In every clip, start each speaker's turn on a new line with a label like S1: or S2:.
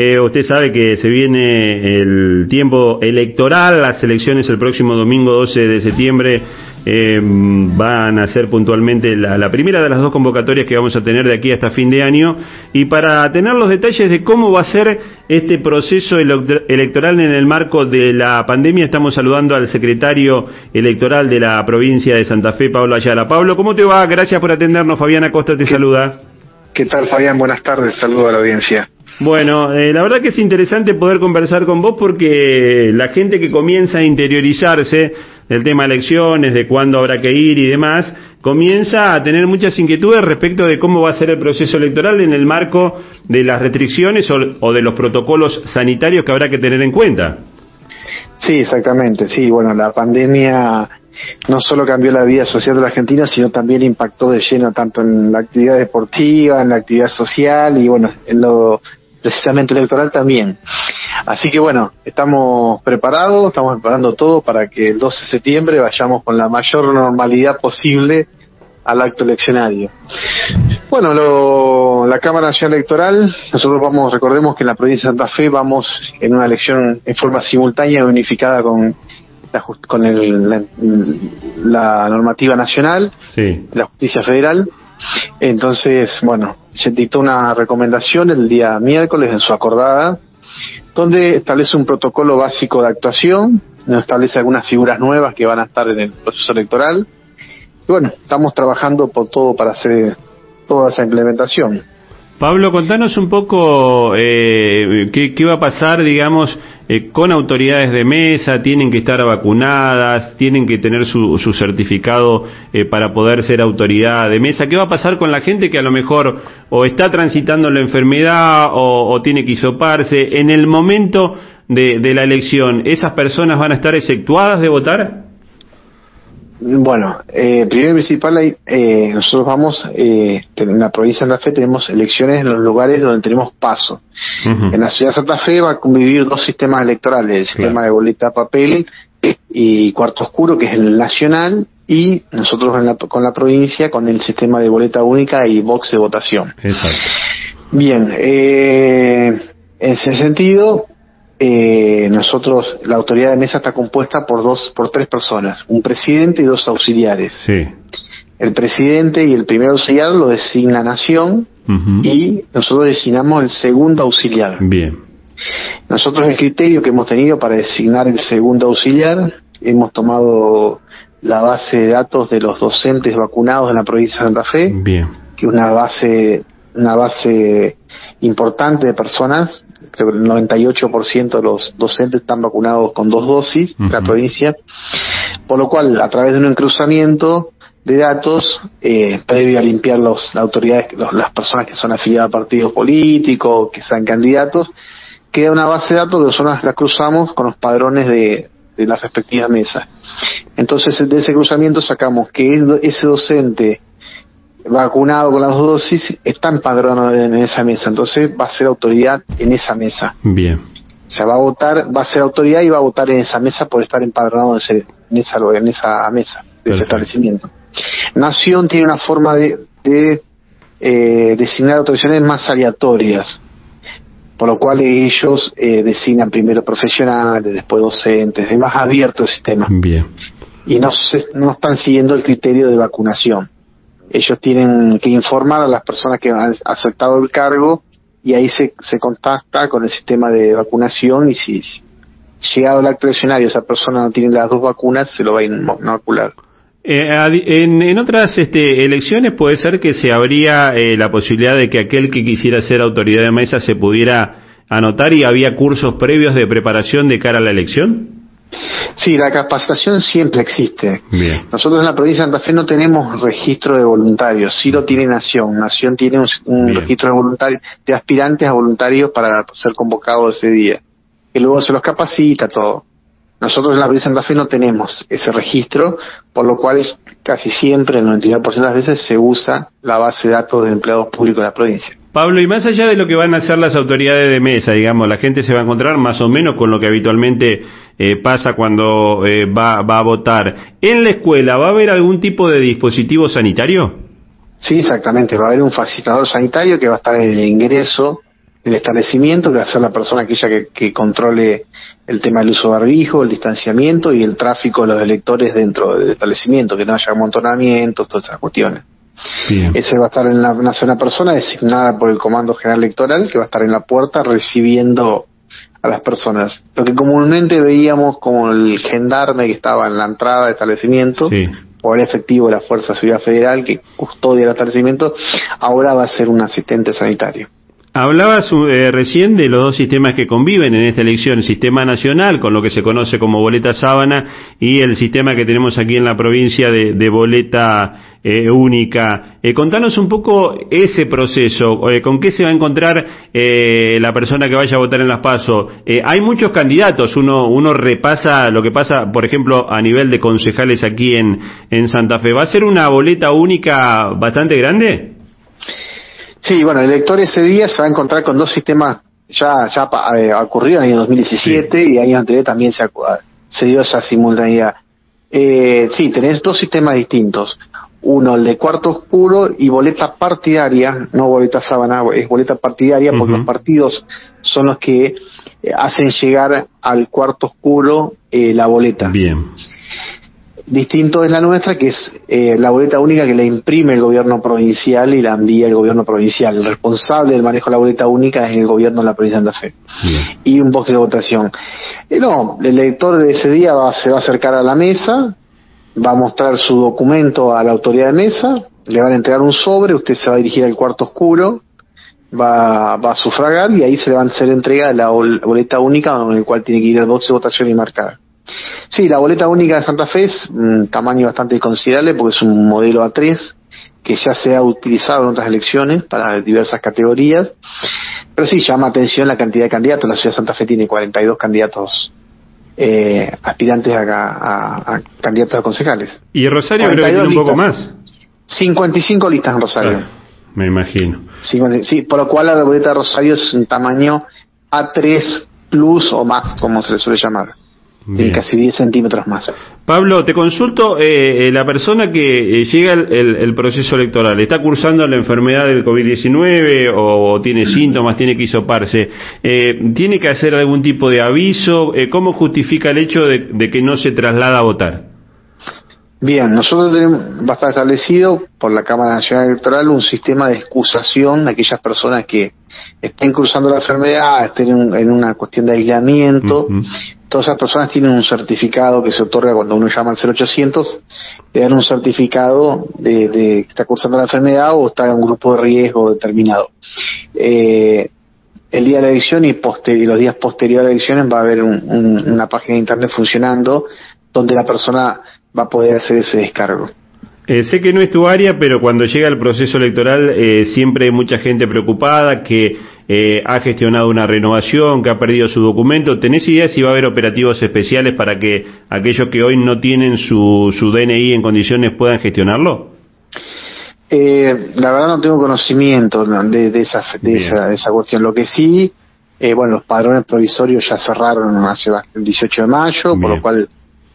S1: Eh, usted sabe que se viene el tiempo electoral, las elecciones el próximo domingo 12 de septiembre eh, van a ser puntualmente la, primera de las dos convocatorias que vamos a tener de aquí hasta fin de año. Y para tener los detalles de cómo va a ser este proceso electoral en el marco de la pandemia, estamos saludando al secretario electoral de la provincia de Santa Fe, Pablo Ayala. Pablo, ¿cómo te va? Gracias por atendernos. Fabián Acosta te saluda.
S2: ¿Qué tal, Fabián? Buenas tardes. Saludo a la audiencia.
S1: Bueno, eh, la verdad que es interesante poder conversar con vos porque la gente que comienza a interiorizarse del tema elecciones, de cuándo habrá que ir y demás, comienza a tener muchas inquietudes respecto de cómo va a ser el proceso electoral en el marco de las restricciones o, de los protocolos sanitarios que habrá que tener en cuenta.
S2: Sí, exactamente. Sí, bueno, la pandemia no solo cambió la vida social de la Argentina, sino también impactó de lleno tanto en la actividad deportiva, en la actividad social y bueno, en lo precisamente electoral también. Así que bueno, estamos preparados, estamos preparando todo para que el 12 de septiembre vayamos con la mayor normalidad posible al acto eleccionario. Bueno, lo, la Cámara Nacional Electoral, nosotros vamos, recordemos que en la provincia de Santa Fe vamos en una elección en forma simultánea y unificada con la, con el, la, normativa nacional, la justicia federal. Entonces, bueno, se dictó una recomendación el día miércoles en su acordada donde establece un protocolo básico de actuación, establece algunas figuras nuevas que van a estar en el proceso electoral. Y bueno, estamos trabajando por todo para hacer toda esa implementación.
S1: Pablo, contanos un poco eh, qué, va a pasar, digamos, eh, con autoridades de mesa, tienen que estar vacunadas, tienen que tener su, su certificado eh, para poder ser autoridad de mesa. ¿Qué va a pasar con la gente que a lo mejor o está transitando la enfermedad o, tiene que hisoparse? En el momento de, de la elección, ¿esas personas van a estar exceptuadas de votar?
S2: Bueno, eh, primero y principal, eh, nosotros vamos, eh, en la provincia de Santa Fe tenemos elecciones en los lugares donde tenemos paso. En la ciudad de Santa Fe va a convivir dos sistemas electorales, el sistema de boleta papel y cuarto oscuro, que es el nacional, y nosotros con la provincia con el sistema de boleta única y box de votación. Exacto. Bien, eh, en ese sentido, eh, nosotros, la autoridad de mesa está compuesta por dos, por tres personas, un presidente y dos auxiliares. Sí. El presidente y el primer auxiliar lo designa Nación y nosotros designamos el segundo auxiliar. Bien. Nosotros el criterio que hemos tenido para designar el segundo auxiliar, hemos tomado la base de datos de los docentes vacunados en la provincia de Santa Fe, Bien. que es una base, una base importante de personas creo que el 98% de los docentes están vacunados con dos dosis en la provincia, por lo cual a través de un encruzamiento de datos, eh, previo a limpiar los, las autoridades, las personas que son afiliadas a partidos políticos, que sean candidatos, queda una base de datos que nosotros la cruzamos con los padrones de, de las respectivas mesas. Entonces, de ese cruzamiento sacamos que ese docente vacunado con las dos dosis está empadronado en esa mesa, entonces va a ser autoridad en esa mesa. Bien. O sea, va a votar, va a ser autoridad y va a votar en esa mesa por estar empadronado en, esa, en esa mesa, de ese establecimiento. Nación tiene una forma de, de eh, designar autorizaciones más aleatorias, por lo cual ellos eh, designan primero profesionales, después docentes, es más abierto el sistema. Bien. Y no, no están siguiendo el criterio de vacunación ellos tienen que informar a las personas que han aceptado el cargo y ahí se, se contacta con el sistema de vacunación y si llegado el acto escenario esa persona no tiene las dos vacunas se lo va a inocular.
S1: Eh, en, en, otras este, elecciones puede ser que se habría eh, la posibilidad de que aquel que quisiera ser autoridad de mesa se pudiera anotar y había cursos previos de preparación de cara a la elección.
S2: Sí, la capacitación siempre existe. Nosotros en la provincia de Santa Fe no tenemos registro de voluntarios, sí lo tiene Nación. Nación tiene un, registro de voluntarios, de aspirantes a voluntarios para ser convocados ese día. Y luego se los capacita todo. Nosotros en la provincia de Santa Fe no tenemos ese registro, por lo cual casi siempre, el 99% de las veces, se usa la base de datos de empleados públicos de la provincia.
S1: Pablo, y más allá de lo que van a hacer las autoridades de mesa, digamos, la gente se va a encontrar más o menos con lo que habitualmente eh, pasa cuando eh, va, a votar. ¿En la escuela va a haber algún tipo de dispositivo sanitario?
S2: Sí, exactamente. Va a haber un facilitador sanitario que va a estar en el ingreso del establecimiento, que va a ser la persona aquella que, que controle el tema del uso de barbijo, el distanciamiento y el tráfico de los electores dentro del establecimiento, que no haya amontonamientos, todas esas cuestiones. Ese va a estar en la, una persona designada por el Comando General Electoral, que va a estar en la puerta recibiendo a las personas. Lo que comúnmente veíamos como el gendarme que estaba en la entrada del establecimiento, o el efectivo de la Fuerza de Seguridad Federal que custodia el establecimiento, ahora va a ser un asistente sanitario.
S1: Hablabas eh, recién de los dos sistemas que conviven en esta elección, el sistema nacional, con lo que se conoce como boleta sábana, y el sistema que tenemos aquí en la provincia de, boleta eh, única. Eh, contanos un poco ese proceso, con qué se va a encontrar la persona que vaya a votar en las PASO. hay muchos candidatos, uno, uno repasa lo que pasa, por ejemplo, a nivel de concejales aquí en, en Santa Fe. ¿Va a ser una boleta única bastante grande?
S2: Sí, bueno, el elector ese día se va a encontrar con dos sistemas, ya ya eh, ocurrido en el año 2017 y años anteriores también se, se dio esa simultaneidad. Eh, sí, tenés dos sistemas distintos. Uno, el de cuarto oscuro y boleta partidaria, no boleta sábana, es boleta partidaria porque los partidos son los que eh, hacen llegar al cuarto oscuro eh, la boleta.
S1: Bien.
S2: Distinto es la nuestra, que es eh, la boleta única que la imprime el gobierno provincial y la envía el gobierno provincial. El responsable del manejo de la boleta única es el gobierno de la provincia de Santa Fe. Y un box de votación. Eh, no, el elector de ese día se va a acercar a la mesa, va a mostrar su documento a la autoridad de mesa, le van a entregar un sobre, usted se va a dirigir al cuarto oscuro, va, va a sufragar y ahí se le va a hacer entrega la boleta única en el cual tiene que ir al box de votación y marcar. Sí, la boleta única de Santa Fe es un tamaño bastante considerable porque es un modelo A3 que ya se ha utilizado en otras elecciones para diversas categorías. Pero sí, llama atención la cantidad de candidatos. La ciudad de Santa Fe tiene 42 candidatos eh, aspirantes a, candidatos a concejales.
S1: ¿Y Rosario creo que tiene un poco más?
S2: 55 listas en Rosario.
S1: me imagino.
S2: Sí, por lo cual la boleta de Rosario es un tamaño A3 plus o más, como se le suele llamar casi 10 centímetros más.
S1: Pablo, te consulto, eh, eh la persona que eh, llega el, proceso electoral, ¿está cursando la enfermedad del COVID-19 o, tiene síntomas, tiene que hisoparse? Eh, ¿Tiene que hacer algún tipo de aviso? ¿Cómo justifica el hecho de, que no se traslada a votar?
S2: Bien, nosotros tenemos, va a estar establecido por la Cámara Nacional Electoral un sistema de excusación de aquellas personas que estén cursando la enfermedad, estén en, una cuestión de aislamiento, todas esas personas tienen un certificado que se otorga cuando uno llama al 0800, le dan un certificado de, que está cursando la enfermedad o está en un grupo de riesgo determinado. Eh, el día de la elección y, los días posteriores a la elección va a haber una página de internet funcionando donde la persona va a poder hacer ese descargo.
S1: Eh, sé que no es tu área, pero cuando llega el proceso electoral eh, siempre hay mucha gente preocupada que eh, ha gestionado una renovación, que ha perdido su documento. ¿Tenés idea si va a haber operativos especiales para que aquellos que hoy no tienen su, su DNI en condiciones puedan gestionarlo?
S2: la verdad no tengo conocimiento de, esa, de esa, esa, cuestión. Lo que sí, bueno, los padrones provisorios ya cerraron hace el 18 de mayo, por lo cual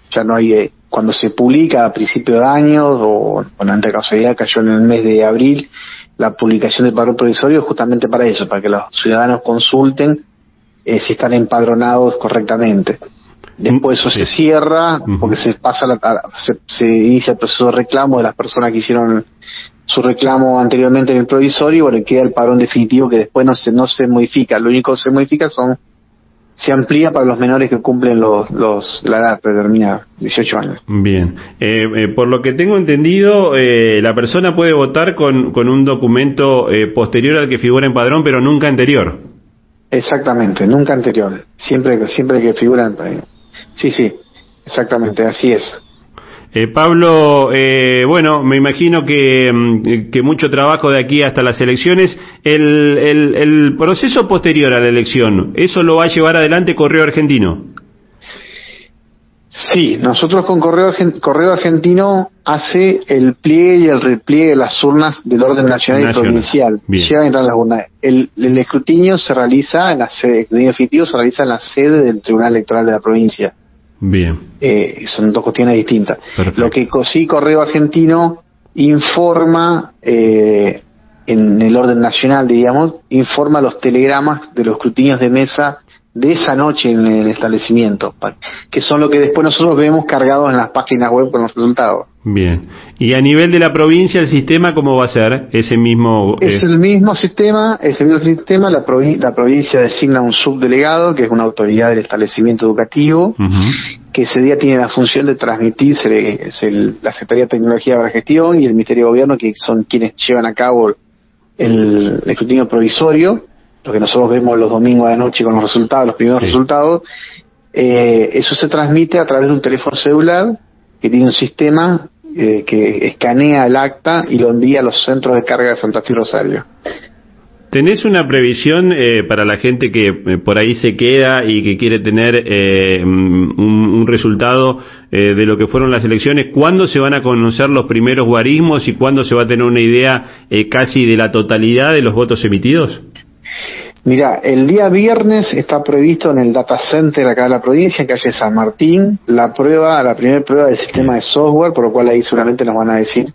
S2: ya no hay cuando se publica a principio de año o con ante casualidad cayó en el mes de abril la publicación del padrón provisorio justamente para eso, para que los ciudadanos consulten eh, si están empadronados correctamente. Después eso se cierra porque se pasa la, se, se, inicia el proceso de reclamo de las personas que hicieron su reclamo anteriormente en el provisorio y bueno, queda el padrón definitivo que después no se, no se modifica. Lo único que se modifica son se amplía para los menores que cumplen los, los la edad predeterminada, 18 años.
S1: Bien. Eh, eh, por lo que tengo entendido, eh, la persona puede votar con, con un documento posterior al que figura en padrón, pero nunca anterior.
S2: Exactamente, nunca anterior. Siempre, siempre que figura en Sí, sí, exactamente, así es.
S1: Eh, Pablo, eh, bueno, me imagino mm, que, mucho trabajo de aquí hasta las elecciones. El, el, proceso posterior a la elección, ¿eso lo va a llevar adelante Correo Argentino?
S2: Sí, nosotros con Correo, Correo Argentino hace el pliegue y el repliegue de las urnas del orden nacional, y provincial. a entrar las urnas. El, escrutinio se realiza en la sede, el escrutinio definitivo se realiza en la sede del Tribunal Electoral de la provincia.
S1: Bien.
S2: Eh, son dos cuestiones distintas. Lo que sí Correo Argentino informa eh, en el orden nacional, digamos, informa los telegramas de los escrutinios de mesa de esa noche en el establecimiento, que son lo que después nosotros vemos cargados en las páginas web con los resultados.
S1: Bien. Y a nivel de la provincia, el sistema, ¿cómo va a ser? Ese mismo.
S2: Es el mismo sistema, es el mismo sistema. La, la provincia designa un subdelegado, que es una autoridad del establecimiento educativo, que ese día tiene la función de transmitirse es la Secretaría de Tecnología para la Gestión y el Ministerio de Gobierno, que son quienes llevan a cabo el escrutinio provisorio lo que nosotros vemos los domingos de noche con los resultados, los primeros resultados, eh, eso se transmite a través de un teléfono celular que tiene un sistema eh, que escanea el acta y lo envía a los centros de carga de Santa Fe y Rosario.
S1: ¿Tenés una previsión eh, para la gente que por ahí se queda y que quiere tener un, un, resultado de lo que fueron las elecciones? ¿Cuándo se van a conocer los primeros guarismos y cuándo se va a tener una idea casi de la totalidad de los votos emitidos?
S2: Mira, el día viernes está previsto en el data center acá de la provincia, en calle San Martín, la prueba, la primera prueba del sistema de software, por lo cual ahí seguramente nos van a decir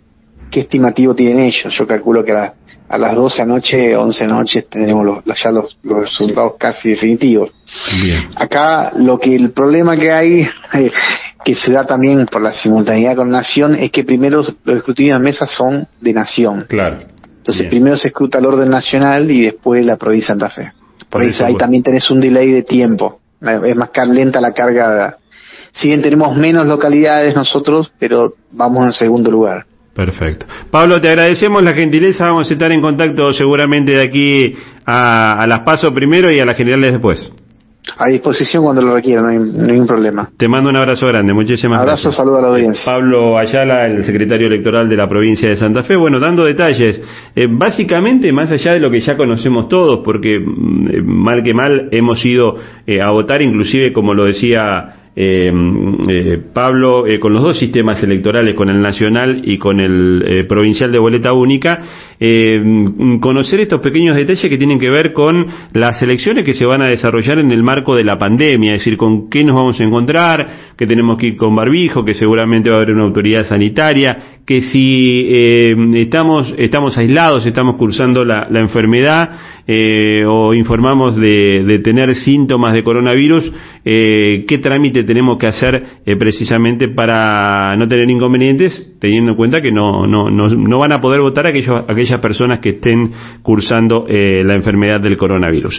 S2: qué estimativo tienen ellos. Yo calculo que a, las 12 anoche, 11 noches tendremos ya los, resultados casi definitivos. Acá lo que el problema que hay, eh, que se da también por la simultaneidad con Nación, es que primero los escrutinios de mesa son de Nación.
S1: Claro.
S2: Entonces primero se escruta el orden nacional y después la provincia de Santa Fe. Por, eso, ahí también tenés un delay de tiempo. Es más lenta la carga. Si bien tenemos menos localidades nosotros, pero vamos en segundo lugar.
S1: Perfecto. Pablo, te agradecemos la gentileza. Vamos a estar en contacto seguramente de aquí a, a las pasos primero y a las generales después
S2: a disposición cuando lo requiera, no hay ningún problema.
S1: Te mando un abrazo grande, muchísimas
S2: gracias.
S1: Abrazo,
S2: saludo a la audiencia.
S1: Pablo Ayala, el secretario electoral de la provincia de Santa Fe. Bueno, dando detalles, eh, básicamente más allá de lo que ya conocemos todos, porque mm, mal que mal hemos ido eh, a votar, inclusive como lo decía eh, eh, Pablo, eh, con los dos sistemas electorales, con el nacional y con el eh, provincial de boleta única, conocer estos pequeños detalles que tienen que ver con las elecciones que se van a desarrollar en el marco de la pandemia, es decir, con qué nos vamos a encontrar, que tenemos que ir con barbijo, que seguramente va a haber una autoridad sanitaria, que si estamos, estamos aislados, estamos cursando la, enfermedad, eh, o informamos de, tener síntomas de coronavirus, eh, qué trámite tenemos que hacer eh, precisamente para no tener inconvenientes, teniendo en cuenta que no, no, no, no van a poder votar aquellos, aquellas personas que estén cursando la enfermedad del coronavirus.